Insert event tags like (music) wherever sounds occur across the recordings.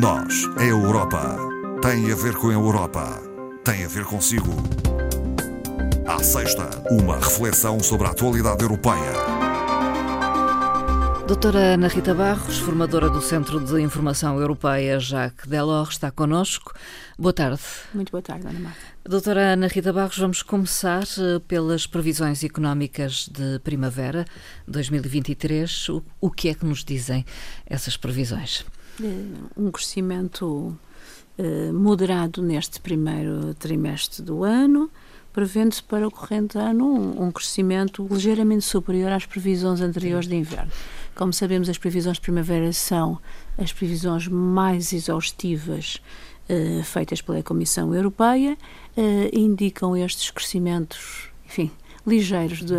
Nós, a Europa, tem a ver com a Europa, tem a ver consigo. À sexta, uma reflexão sobre a atualidade europeia. Doutora Ana Rita Barros, formadora do Centro de Informação Europeia Jacques Delors, está connosco. Boa tarde. Muito boa tarde, Ana Marta. Doutora Ana Rita Barros, vamos começar eh, pelas previsões económicas de primavera 2023. O, o que é que nos dizem essas previsões? Um crescimento eh, moderado neste primeiro trimestre do ano, prevendo-se para o corrente ano um, crescimento ligeiramente superior às previsões anteriores de inverno. Como sabemos, as previsões de primavera são as previsões mais exaustivas uh, feitas pela Comissão Europeia, indicam estes crescimentos, enfim, ligeiros de,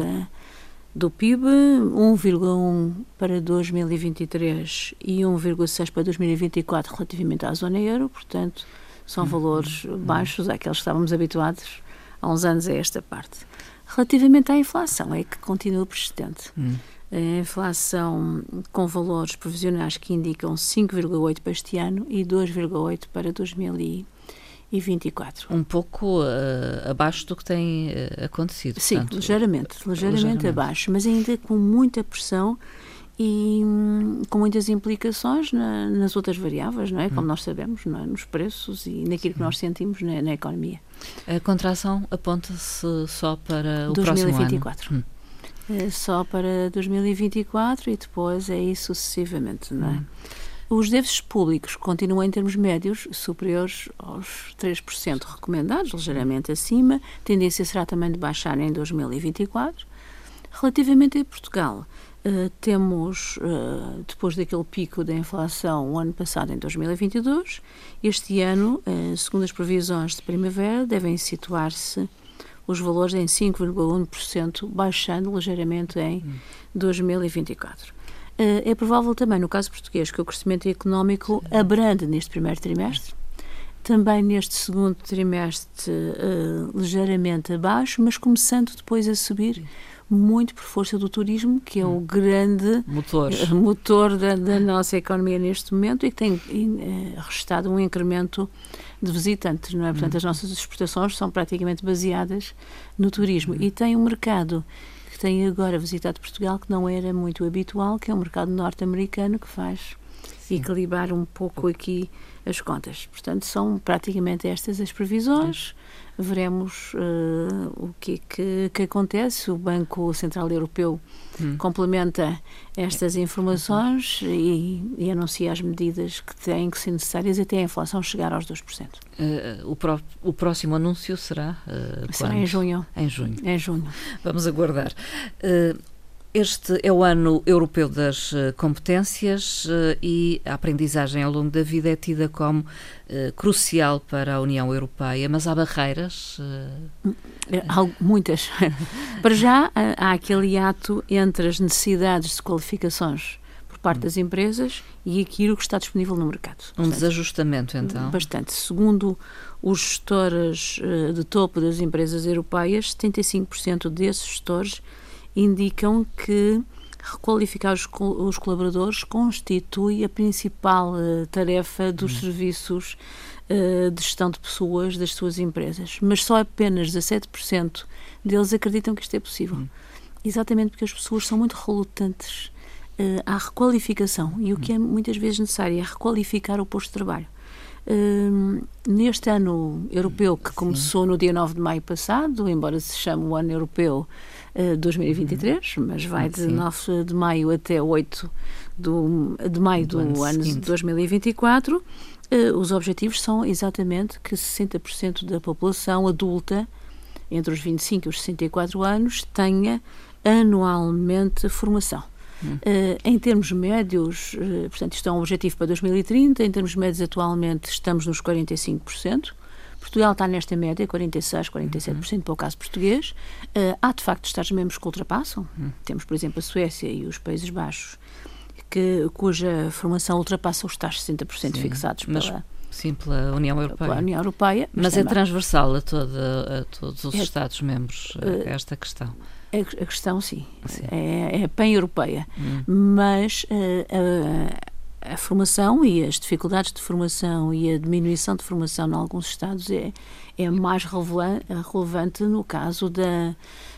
do PIB, 1,1 para 2023 e 1,6 para 2024 relativamente à zona euro, portanto, são uhum. valores uhum. baixos àqueles que estávamos habituados há uns anos a esta parte. Relativamente à inflação, é que continua persistente. A inflação com valores provisionais que indicam 5,8 para este ano e 2,8 para 2024. Um pouco uh, abaixo do que tem uh, acontecido. Sim, portanto, ligeiramente, ligeiramente, ligeiramente, abaixo, mas ainda com muita pressão e hum, com muitas implicações na, nas outras variáveis, não é? Como hum. nós sabemos, é? nos preços e naquilo que nós sentimos na, na economia. A contração aponta-se só para o 2024. próximo ano. Hum. É só para 2024 e depois é isso sucessivamente, não é? Hum. Os déficits públicos continuam em termos médios superiores aos 3% recomendados, ligeiramente acima. A tendência será também de baixar em 2024. Relativamente a Portugal, uh, temos, uh, depois daquele pico da inflação o ano passado, em 2022, este ano, uh, segundo as previsões de primavera, devem situar-se os valores em 5,1%, baixando ligeiramente em hum. 2024. Eh, é provável também, no caso português, que o crescimento económico abrande neste primeiro trimestre, também neste segundo trimestre uh, ligeiramente abaixo, mas começando depois a subir muito por força do turismo, que é o hum. grande motor, motor da, da, nossa economia neste momento e que tem uh, restado um incremento de visitantes, não é? Portanto, as nossas exportações são praticamente baseadas no turismo e tem um mercado tem agora visitado Portugal que não era muito habitual, que é o mercado norte-americano que faz Sim. equilibrar um pouco aqui as contas. Portanto, são praticamente estas as previsões. Veremos uh, o que, que, que, acontece. O Banco Central Europeu hum. complementa estas informações e, e, anuncia as medidas que têm que ser necessárias até a inflação chegar aos 2%. Uh, o, pró o próximo anúncio será? Uh, será em junho. Em junho. Em junho. Vamos aguardar. Uh, este é o ano europeu das eh, competências eh, e a aprendizagem ao longo da vida é tida como uh, crucial para a União Europeia, mas há barreiras? Uh... Há muitas. (laughs) para já, há aquele ato entre as necessidades de qualificações por parte das empresas e aquilo que está disponível no mercado. Um Portanto, desajustamento, então? Bastante. Segundo os gestores de topo das empresas europeias, 75% desses gestores indicam que requalificar os, os colaboradores constitui a principal uh, tarefa dos uhum. serviços uh, de gestão de pessoas das suas empresas. Mas só apenas 17% deles acreditam que isto é possível. Uhum. Exatamente porque as pessoas são muito relutantes uh, à requalificação. E o que é muitas vezes necessário é requalificar o posto de trabalho. Uh, neste ano europeu, que começou Sim. no dia 9 de maio passado, embora se chame o ano europeu 2023, uhum. mas vai de Sim. 9 de maio até 8 do, de maio do, do ano, de 2024. Uh, eh, os objetivos são exatamente que 60% da população adulta entre os 25 e os 64 anos tenha anualmente formação. Uh, em termos médios, uh, portanto, isto é um objetivo para 2030, em termos médios atualmente estamos nos 45%, Portugal está nesta média, 46%, 47% uhum. para o caso português. Uh, há, de facto, Estados-membros que ultrapassam. Uhum. Temos, por exemplo, a Suécia e os Países Baixos, que, cuja formação ultrapassa os tais 60% Sim, fixados pela... Sim, pela União Europeia. Pela União Europeia. Mas, mas é transversal a, toda, a todos os é, Estados-membros uh, esta questão. A, a questão, sim, sim. É, é pan-europeia. Hum. Mas uh, a formação e as dificuldades de formação e a diminuição de formação em alguns Estados é, é mais relevante no caso da,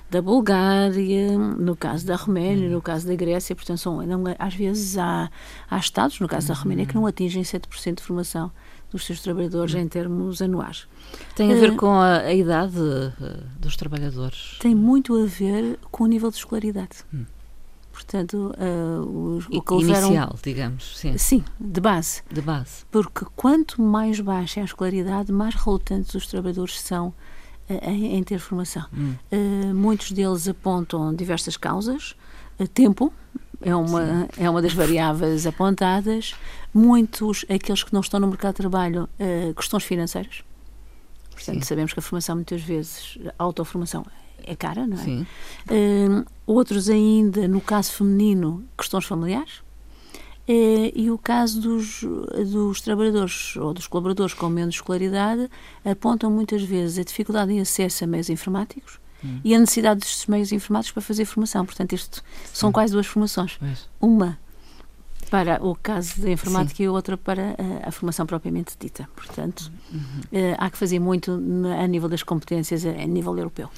da Bulgária, no caso da Roménia, no caso da Grécia, portanto, são, não, às vezes há, há Estados, no caso da Roménia, que não atingem 7% de formação dos seus trabalhadores em termos anuais. Tem a ver uh, com a, a idade uh, dos trabalhadores? Tem muito a ver com o nível de escolaridade. Hum. Portanto, uh, o, que Inicial, levaram, digamos, sim. Sim, de base. De base. Porque quanto mais baixa é a escolaridade, mais relutantes os trabalhadores são uh, em, em, ter formação. Hum. Uh, muitos deles apontam diversas causas. tempo é uma, é uma das variáveis apontadas. Muitos, aqueles que não estão no mercado de trabalho, questões financeiras. Portanto, Sim. sabemos que a formação, muitas vezes, a autoformação é cara, não é? Sim. Uh, outros ainda, no caso feminino, questões familiares. Uh, e o caso dos, dos trabalhadores ou dos colaboradores com menos escolaridade apontam muitas vezes a dificuldade em acesso a meios informáticos hum. e a necessidade destes meios informáticos para fazer formação. Portanto, isto Sim. são quase duas formações. Mas... Uma para o caso da informática Sim. e outra para a, a, formação propriamente dita. Portanto, uhum. uh, há que fazer muito a nível das competências a, a nível europeu.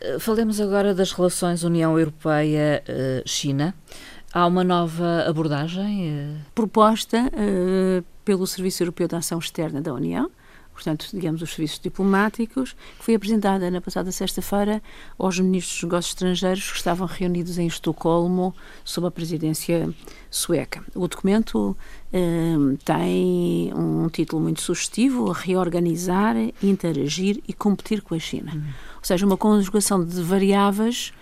Eh, falemos agora das relações União Europeia-China. Há uma nova abordagem? Eh? Proposta uh, pelo Serviço Europeu de Ação Externa da União, portanto, digamos, os serviços diplomáticos, que foi apresentada na passada sexta-feira aos ministros dos negócios estrangeiros que estavam reunidos em Estocolmo sob a presidência sueca. O documento eh, tem um título muito sugestivo: Reorganizar, Interagir e Competir com a China. Uhum. Ou seja, uma conjugação de variáveis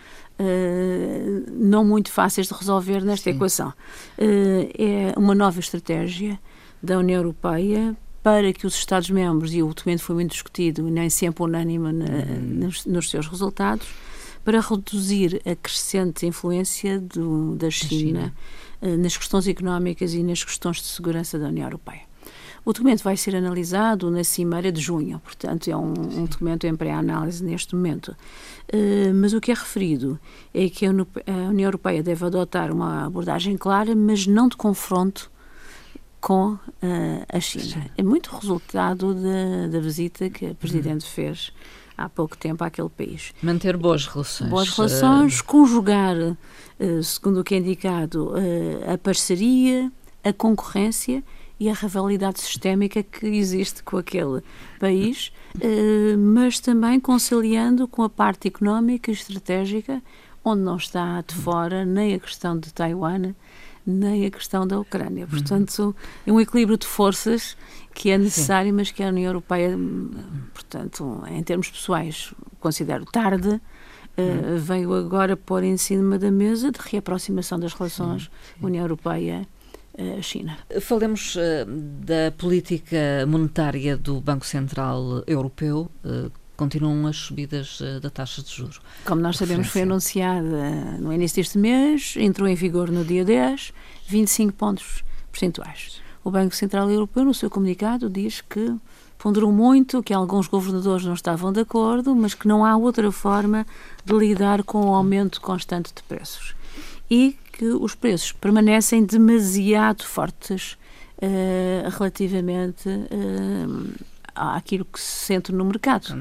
Uh, não muito fáceis de resolver nesta Sim. equação. Uh, é uma nova estratégia da União Europeia para que os Estados-membros, e o documento foi muito discutido, nem sempre unânime na, uhum. nos, nos, seus resultados, para reduzir a crescente influência do, da China, China. Uh, nas questões económicas e nas questões de segurança da União Europeia. O documento vai ser analisado na Cimeira de junho, portanto, é um, um documento em pré-análise neste momento. Uh, mas o que é referido é que a União Europeia deve adotar uma abordagem clara, mas não de confronto com uh, a China. É muito resultado da, da visita que a Presidente uhum. fez há pouco tempo àquele país. Manter boas relações. Boas relações, uh... conjugar, uh, segundo o que é indicado, a parceria, a concorrência e a rivalidade sistémica que existe com aquele país, mas também conciliando com a parte económica e estratégica, onde não está de fora nem a questão de Taiwan, nem a questão da Ucrânia. Portanto, é um equilíbrio de forças que é necessário, Sim. mas que a União Europeia, portanto, em termos pessoais, considero tarde. Uh, veio agora pôr em cima da mesa de reaproximação das relações União Europeia China. Falemos uh, da política monetária do Banco Central Europeu, uh, continuam as subidas uh, da taxa de juros. Como nós sabemos, foi anunciada no início deste mês, entrou em vigor no dia 10, 25 pontos percentuais. O Banco Central Europeu, no seu comunicado, diz que ponderou muito, que alguns governadores não estavam de acordo, mas que não há outra forma de lidar com o aumento constante de preços. E que os preços permanecem demasiado fortes uh, relativamente uh, àquilo que se sente no mercado.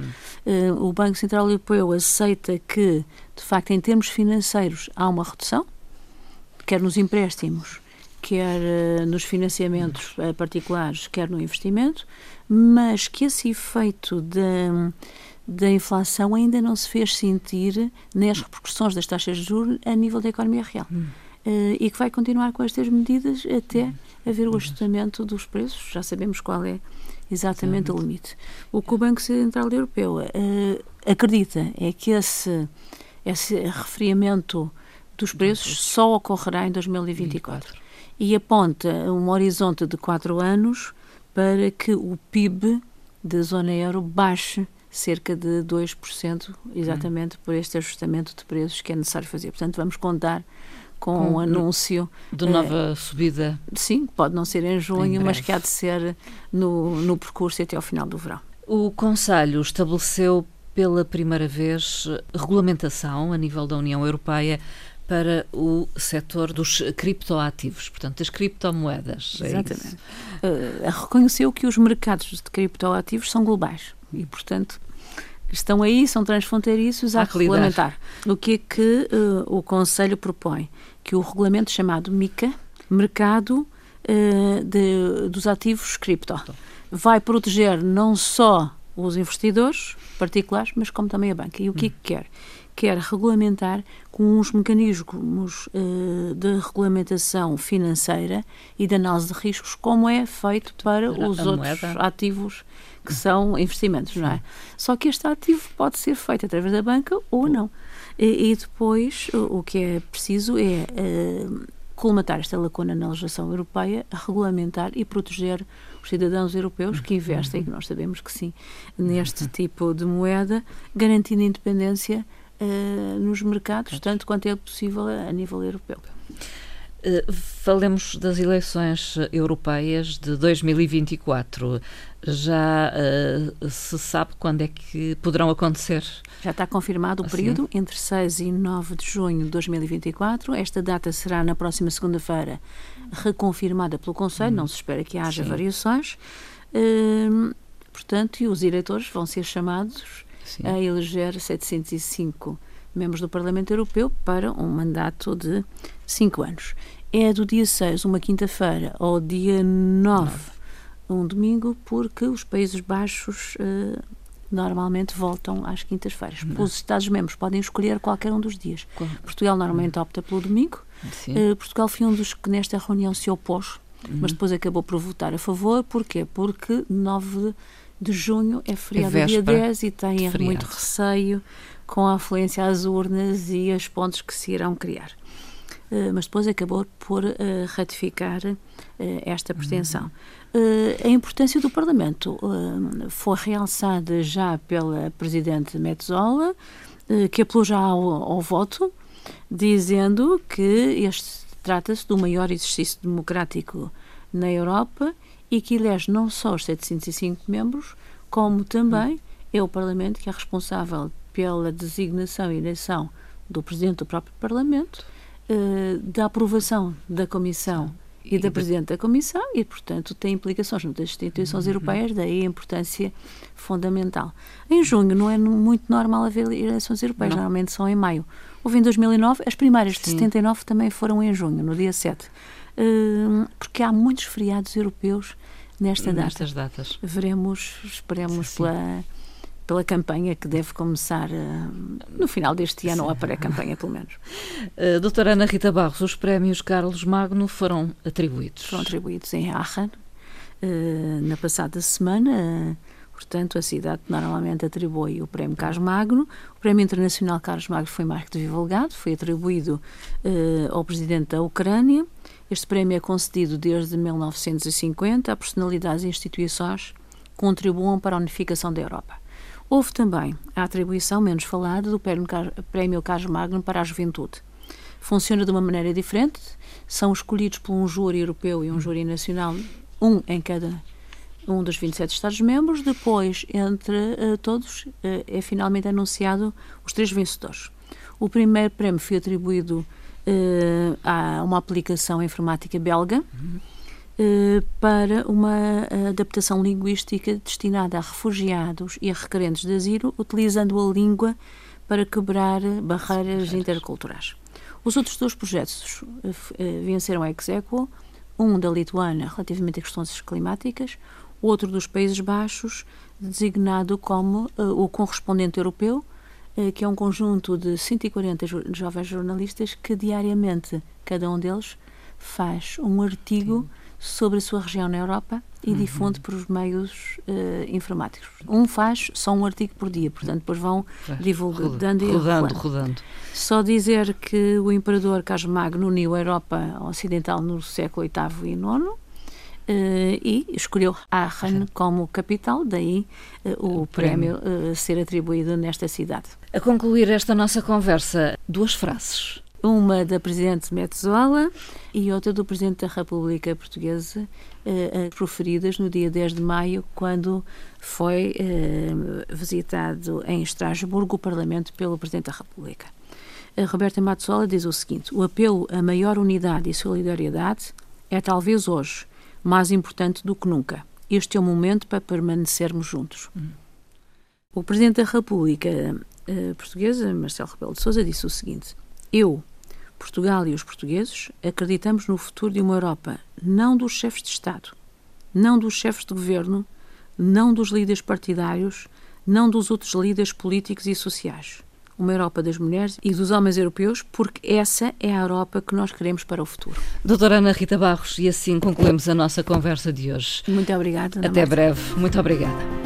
Uh, o Banco Central Europeu aceita que, de facto, em termos financeiros, há uma redução, quer nos empréstimos, quer uh, nos financiamentos uh, particulares, quer no investimento, mas que esse efeito da, da inflação ainda não se fez sentir nas repercussões das taxas de juros a nível da economia real. Hum. e que vai continuar com estas medidas até haver o ajustamento dos preços. Já sabemos qual é exatamente Sim. o limite. O que o Banco Central Europeu uh, acredita é que esse, esse refriamento dos preços só ocorrerá em 2024 24. e aponta um horizonte de quatro anos para que o PIB da zona euro baixe cerca de 2%, exatamente hum. por este ajustamento de preços que é necessário fazer. Portanto, vamos contar com, com um anúncio de nova uh, subida. Sim, pode não ser em junho, em mas que há de ser no, no percurso até ao final do verão. O Conselho estabeleceu pela primeira vez regulamentação a nível da União Europeia para o setor dos criptoativos, portanto, das criptomoedas. É Exatamente. É uh, reconheceu que os mercados de criptoativos são globais e, portanto, estão aí, são transfronteiriços a regulamentar. O que é que uh, o Conselho propõe? Que o regulamento chamado MICA, Mercado uh, de, dos Ativos Cripto, vai proteger não só os investidores particulares, mas como também a banca. E o que é que quer? Quer regulamentar com uns mecanismos uh, de regulamentação financeira e de análise de riscos, como é feito para a os outros moeda. ativos que são investimentos, não é? Só que este ativo pode ser feito através da banca ou não. E, e depois o, o, que é preciso é uh, colmatar esta lacuna na legislação europeia, regulamentar e proteger os cidadãos europeus que investem, que nós sabemos que sim, neste tipo de moeda, garantindo independência uh, nos mercados, tanto quanto é possível a, a nível europeu. Uh, falemos das eleições europeias de 2024 já uh, se sabe quando é que poderão acontecer? Já está confirmado o assim? período entre 6 e 9 de junho de 2024. Esta data será na próxima segunda-feira reconfirmada pelo Conselho, hum. não se espera que haja Sim. variações. Uh, portanto, e os eleitores vão ser chamados Sim. a eleger 705 membros do Parlamento Europeu para um mandato de 5 anos. É do dia 6, uma quinta-feira, ao dia 9. 9 um domingo, porque os Países Baixos uh, normalmente voltam às quintas-feiras. Os Estados-membros podem escolher qualquer um dos dias. Qual? Portugal normalmente uhum. opta pelo domingo. Uh, Portugal foi um dos que nesta reunião se opôs, uhum. mas depois acabou por votar a favor. Porquê? Porque 9 de junho é feriado é dia 10 e tem muito receio com a afluência às urnas e as pontes que se irão criar. Uh, mas depois acabou por uh, ratificar esta pretensão. Uh, a importância do Parlamento uh, foi realçada já pela Presidente Metzola, uh, que apelou já ao, ao voto, dizendo que este trata-se do maior exercício democrático na Europa e que elege não só os 705 membros, como também é o Parlamento que é responsável pela designação e eleição do Presidente do próprio Parlamento, da aprovação da Comissão e da Presidente da Comissão e, portanto, tem implicações nas instituições uhum. europeias, daí a importância fundamental. Em junho não é muito normal haver eleições europeias, não. normalmente são em maio. Houve em 2009, as primárias Sim. de 79 também foram em junho, no dia 7, uh, porque há muitos feriados europeus nesta data. Nestas datas. Veremos, esperemos sim. pela pela campanha que deve começar uh, no final deste ano, Sim. ou a pré-campanha, pelo menos. Uh, (laughs) doutora Ana Rita Barros, os prémios Carlos Magno foram atribuídos? Foram atribuídos em Aachen, uh, na passada semana. Portanto, a cidade normalmente atribui o Prémio Carlos Magno. O Prémio Internacional Carlos Magno foi mais que divulgado, foi atribuído ao presidente da Ucrânia. Este prémio é concedido desde 1950 a personalidades e instituições que contribuam para a unificação da Europa. Houve também a atribuição, menos falada, do Prémio Carlos Magno para a Juventude. Funciona de uma maneira diferente, são escolhidos por um júri europeu e um júri nacional, um em cada um dos 27 Estados-membros. Depois, entre uh, todos, uh, é finalmente anunciado os três vencedores. O primeiro prémio foi atribuído uh, a uma aplicação informática belga. Uhum para uma adaptação linguística destinada a refugiados e a requerentes de asilo, utilizando a língua para quebrar barreiras interculturais. Os outros dois projetos eh, eh, venceram a Exequo, um da Lituânia relativamente a questões climáticas, outro dos Países Baixos, designado como o correspondente europeu, que é um conjunto de 140 jovens jornalistas que diariamente, cada um deles, faz um artigo Sim sobre a sua região na Europa e uhum. difunde por os meios uh, informáticos. Um faz só um artigo por dia, portanto, depois vão divulgando rodando, e rodando, rodando. Só dizer que o imperador Carlos Magno uniu a Europa Ocidental no século VIII e IX. Uh, e escolheu Aachen como capital, daí uh, o, o prémio, prémio uh, ser atribuído nesta cidade. A concluir esta nossa conversa, duas frases uma da Presidente Metzola e outra do Presidente da República Portuguesa, eh, eh, proferidas no dia 10 de maio, quando foi eh, visitado em Estrasburgo o Parlamento pelo Presidente da República. A Roberta Matsola diz o seguinte: o apelo a maior unidade e solidariedade é talvez hoje mais importante do que nunca. Este é o momento para permanecermos juntos. Hum. O Presidente da República uh, Portuguesa, Marcelo Rebelo de Sousa, disse o seguinte: Eu, Portugal e os portugueses acreditamos no futuro de uma Europa não dos chefes de Estado, não dos chefes de governo, não dos líderes partidários, não dos outros líderes políticos e sociais. Uma Europa das mulheres e dos homens europeus, porque essa é a Europa que nós queremos para o futuro. Doutora Ana Rita Barros, e assim concluímos a nossa conversa de hoje. Muito obrigada. Até breve. Muito obrigada.